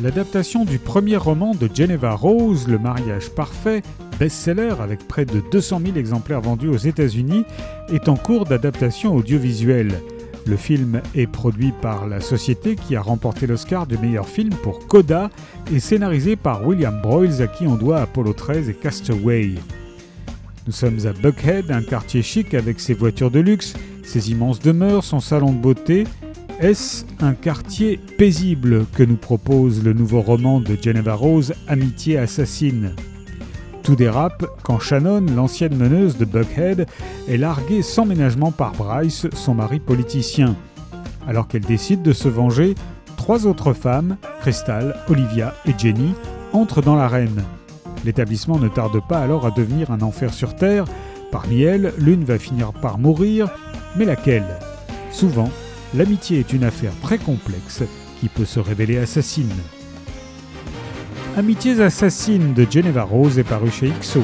L'adaptation du premier roman de Geneva Rose, Le mariage parfait, best-seller avec près de 200 000 exemplaires vendus aux États-Unis, est en cours d'adaptation audiovisuelle. Le film est produit par la société qui a remporté l'Oscar du meilleur film pour Coda et scénarisé par William Broyles à qui on doit Apollo 13 et Castaway. Nous sommes à Buckhead, un quartier chic avec ses voitures de luxe, ses immenses demeures, son salon de beauté. Est-ce un quartier paisible que nous propose le nouveau roman de Geneva Rose, Amitié assassine? Tout dérape quand Shannon, l'ancienne meneuse de Buckhead, est larguée sans ménagement par Bryce, son mari politicien. Alors qu'elle décide de se venger, trois autres femmes, Crystal, Olivia et Jenny, entrent dans l'arène. L'établissement ne tarde pas alors à devenir un enfer sur Terre. Parmi elles, l'une va finir par mourir, mais laquelle? Souvent, l'amitié est une affaire très complexe qui peut se révéler assassine. Amitiés assassines de Geneva Rose est paru chez XO.